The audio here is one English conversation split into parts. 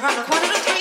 So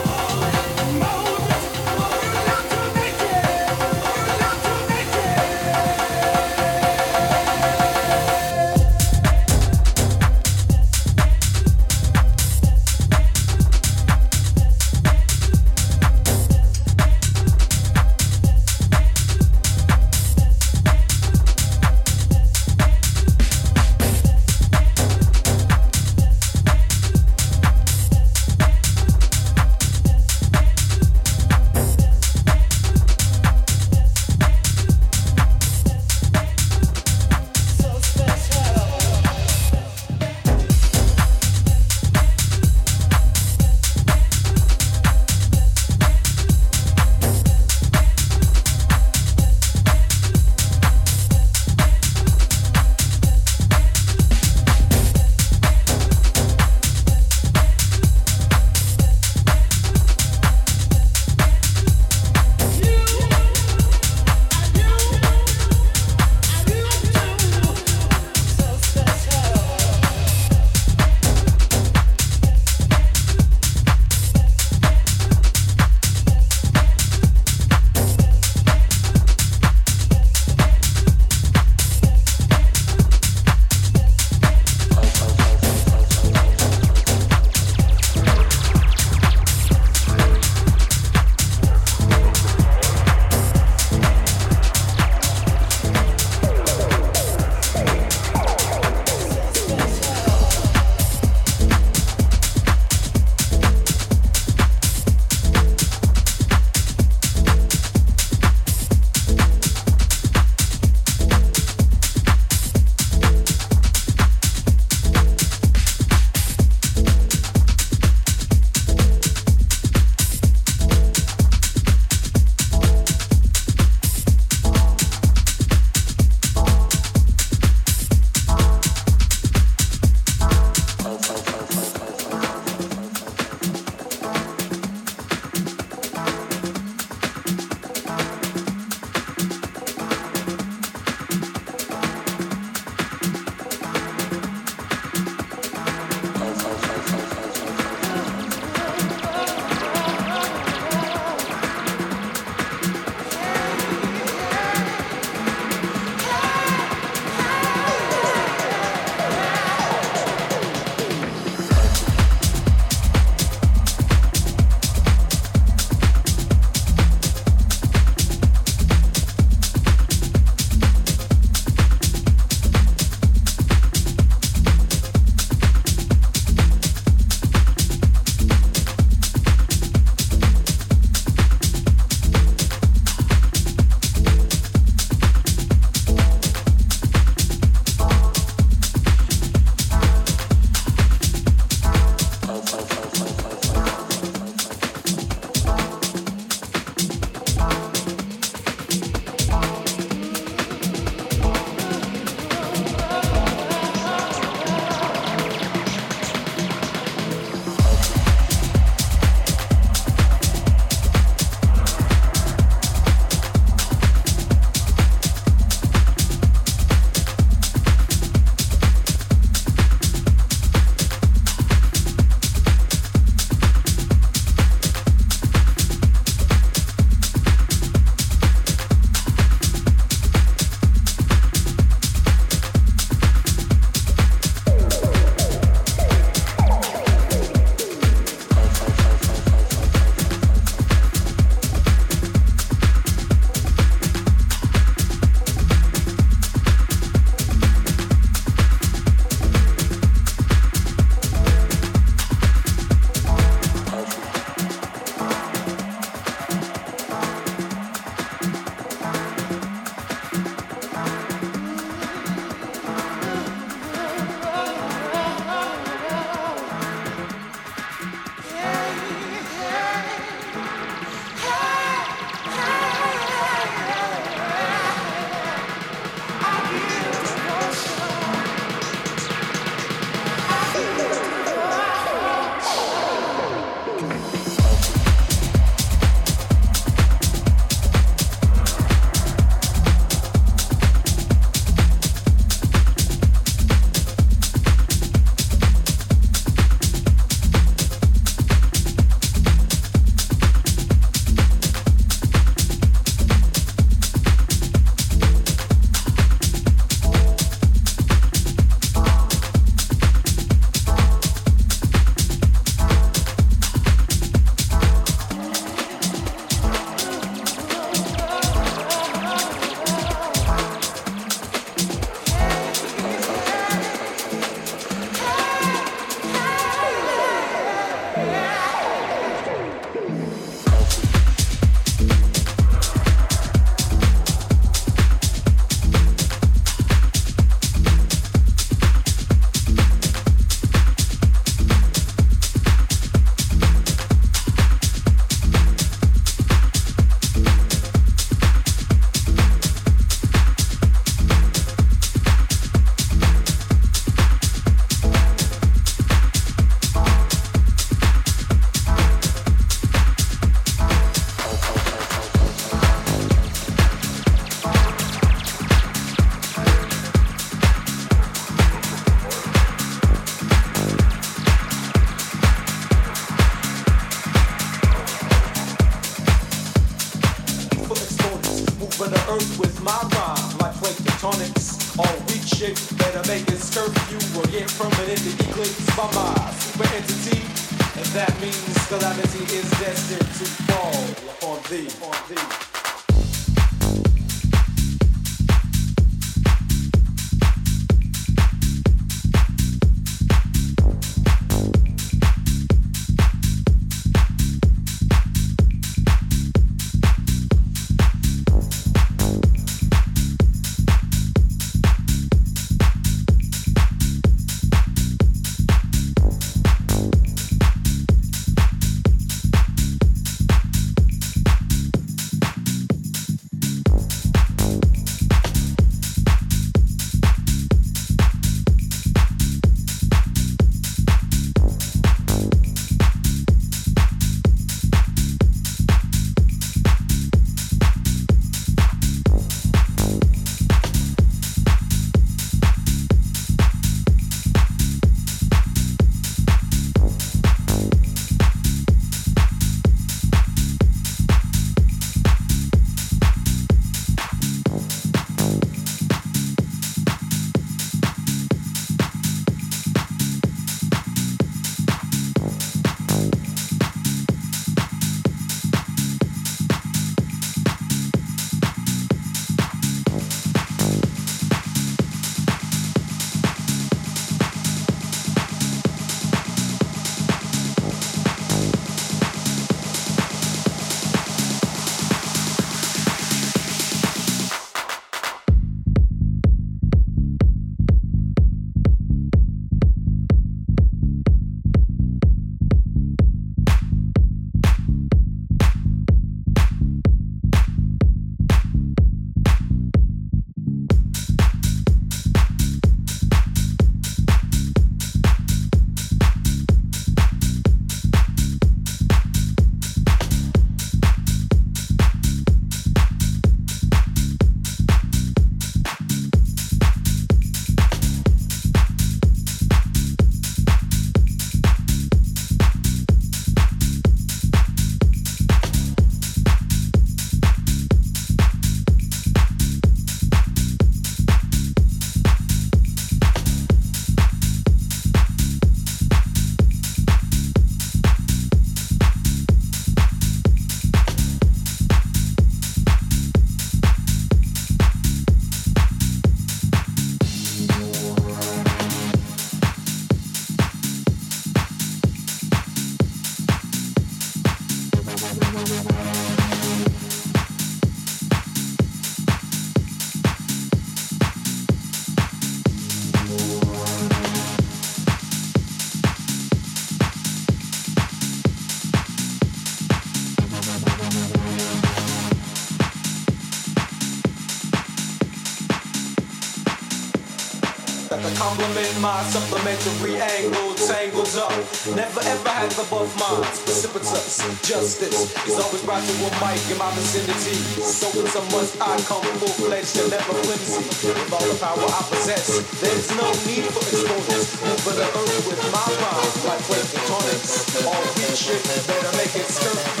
my supplementary angle tangles up. Never ever the both minds, precipitous. Justice is always brought to a mic in my vicinity. So it's a must I come full fledged and never flimsy. With all the power I possess, there's no need for exponents. Over the earth with my rhymes like plate tectonics. All weak shit better make it skirt